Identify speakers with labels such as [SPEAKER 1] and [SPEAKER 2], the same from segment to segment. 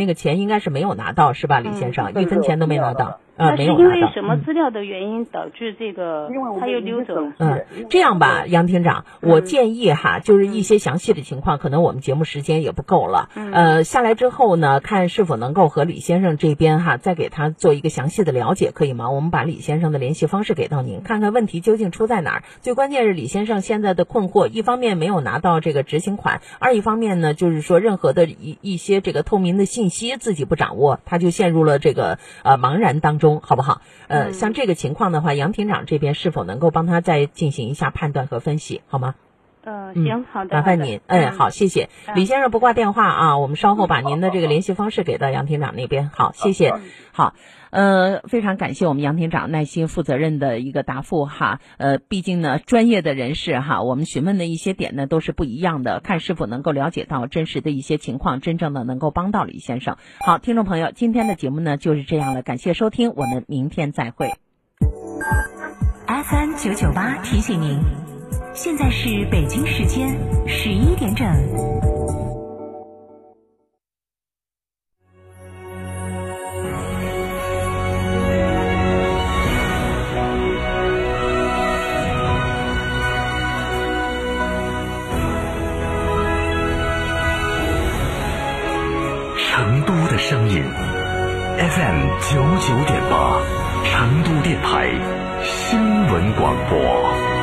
[SPEAKER 1] 那个钱应该是没有拿到是吧，李先生，一分钱都没拿到。
[SPEAKER 2] 那是因为什么资料的原因导致这个他又溜走了？
[SPEAKER 1] 嗯，这样吧，杨厅长，我建议哈，就是一些详细的情况，可能我们节目时间也不够了。呃，下来之后呢，看是否能够和李先生这边哈，再给他做一个详细的了解，可以吗？我们把李先生的联系方式给到您，看看问题究竟出在哪儿。最关键是李先生现在的困惑，一方面没有拿到这个执行款，二一方面呢，就是说任何的一一些这个透明的信息自己不掌握，他就陷入了这个呃茫然当中，好不好？呃，像这个情况的话，杨庭长这边是否能够帮他再进行一下判断和分析，好吗？
[SPEAKER 2] 嗯，行，好的，
[SPEAKER 1] 麻烦您。哎，好，谢谢李先生不挂电话啊，我们稍后把您的这个联系方式给到杨厅长那边。好，谢谢。好，呃，非常感谢我们杨厅长耐心负责任的一个答复哈。呃，毕竟呢，专业的人士哈，我们询问的一些点呢都是不一样的，看是否能够了解到真实的一些情况，真正的能够帮到李先生。好，听众朋友，今天的节目呢就是这样了，感谢收听，我们明天再会。
[SPEAKER 3] FM 九九八提醒您，现在是北京时间十一点整。
[SPEAKER 4] 成都的声音 FM 九九点八，成都电台新闻广播。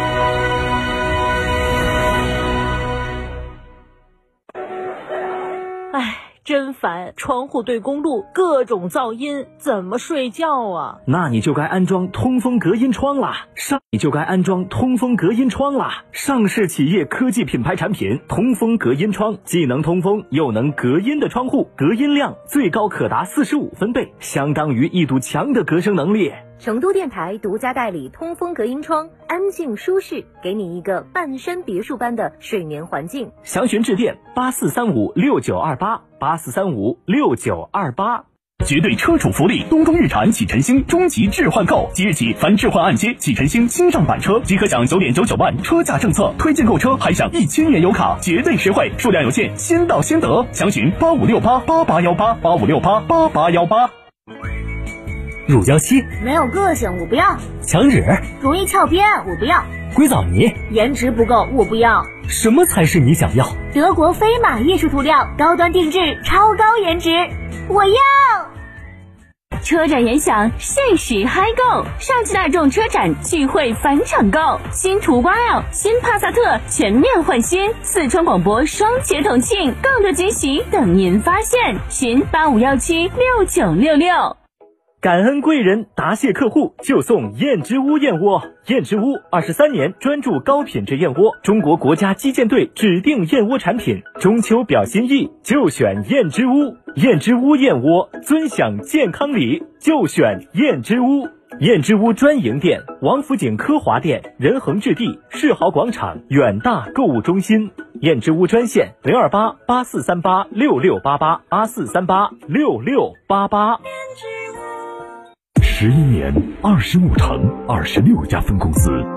[SPEAKER 5] 真烦！窗户对公路，各种噪音，怎么睡觉啊？
[SPEAKER 6] 那你就该安装通风隔音窗啦！上你就该安装通风隔音窗啦！上市企业科技品牌产品，通风隔音窗，既能通风又能隔音的窗户，隔音量最高可达四十五分贝，相当于一堵墙的隔声能力。
[SPEAKER 7] 成都电台独家代理通风隔音窗，安静舒适，给你一个半山别墅般的睡眠环境。
[SPEAKER 6] 详询致电八四三五六九二八八四三五六九二八。
[SPEAKER 4] 绝对车主福利，东风日产启辰星终极置换购，即日起凡置换按揭启辰星新上版车，即可享九点九九万车价政策，推荐购车还享一千元油卡，绝对实惠，数量有限，先到先得。详询八五六八八八幺八八五六八八八幺八。
[SPEAKER 8] 乳胶漆
[SPEAKER 9] 没有个性，我不要；
[SPEAKER 8] 墙纸
[SPEAKER 9] 容易翘边，我不要；
[SPEAKER 8] 硅藻泥
[SPEAKER 9] 颜值不够，我不要。
[SPEAKER 8] 什么才是你想要？
[SPEAKER 9] 德国飞马艺术涂料，高端定制，超高颜值，我要。
[SPEAKER 10] 车展联想，限时嗨购，上汽大众车展聚会返场购，新途观 L、新帕萨特全面换新，四川广播双节同庆，更多惊喜等您发现，询八五幺七六九六六。
[SPEAKER 6] 感恩贵人，答谢客户，就送燕之屋燕窝。燕之屋二十三年专注高品质燕窝，中国国家击剑队指定燕窝产品。中秋表心意，就选燕之屋。燕之屋燕窝，尊享健康礼，就选燕之屋。燕之屋专营店：王府井科华店、仁恒置地、世豪广场、远大购物中心。燕之屋专线：零二八八四三八六六八八八四三八六六八八。
[SPEAKER 4] 十一年，二十五城，二十六家分公司。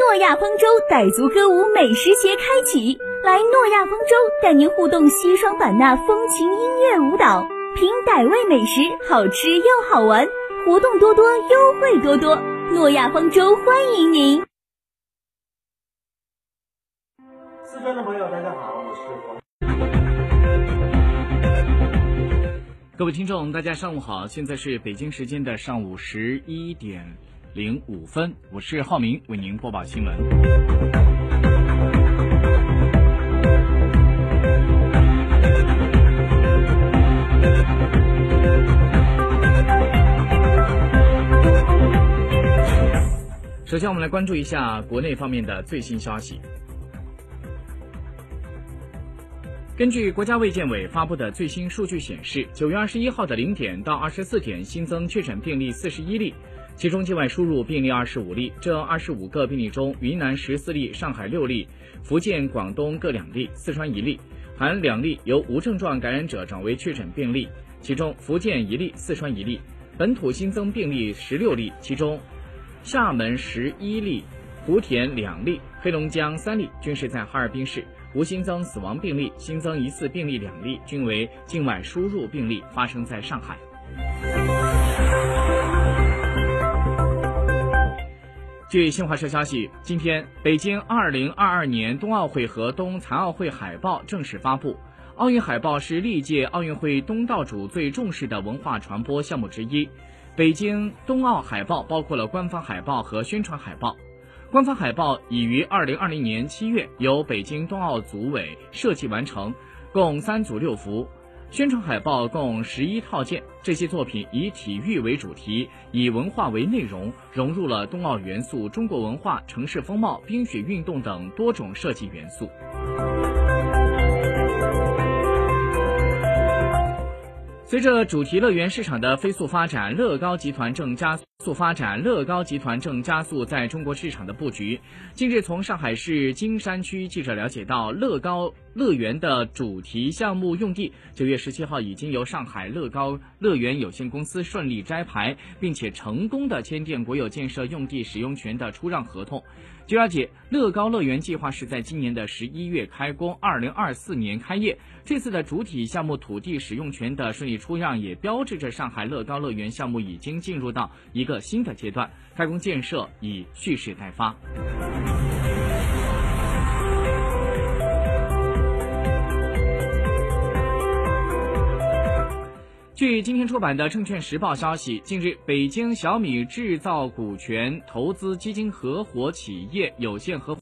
[SPEAKER 11] 诺亚方舟傣族歌舞美食节开启，来诺亚方舟带您互动西双版纳风情音乐舞蹈，品傣味美食，好吃又好玩，活动多多，优惠多多。诺亚方舟欢迎您！
[SPEAKER 12] 四川的朋友，大家好，我是黄。
[SPEAKER 13] 各位听众，大家上午好，现在是北京时间的上午十一点。零五分，我是浩明，为您播报新闻。首先，我们来关注一下国内方面的最新消息。根据国家卫健委发布的最新数据显示，九月二十一号的零点到二十四点新增确诊病例四十一例，其中境外输入病例二十五例。这二十五个病例中，云南十四例，上海六例，福建、广东各两例，四川一例，含两例由无症状感染者转为确诊病例，其中福建一例，四川一例。本土新增病例十六例，其中厦门十一例，莆田两例，黑龙江三例，均是在哈尔滨市。无新增死亡病例，新增疑似病例两例，均为境外输入病例，发生在上海。据新华社消息，今天北京2022年冬奥会和冬残奥会海报正式发布。奥运海报是历届奥运会东道主最重视的文化传播项目之一。北京冬奥海报包括了官方海报和宣传海报。官方海报已于二零二零年七月由北京冬奥组委设计完成，共三组六幅。宣传海报共十一套件，这些作品以体育为主题，以文化为内容，融入了冬奥元素、中国文化、城市风貌、冰雪运动等多种设计元素。随着主题乐园市场的飞速发展，乐高集团正加速发展。乐高集团正加速在中国市场的布局。近日，从上海市金山区记者了解到，乐高乐园的主题项目用地，九月十七号已经由上海乐高乐园有限公司顺利摘牌，并且成功的签订国有建设用地使用权的出让合同。据了解，乐高乐园计划是在今年的十一月开工，二零二四年开业。这次的主体项目土地使用权的顺利出让，也标志着上海乐高乐园项目已经进入到一个新的阶段，开工建设已蓄势待发。据今天出版的《证券时报》消息，近日，北京小米制造股权投资基金合伙企业有限合伙。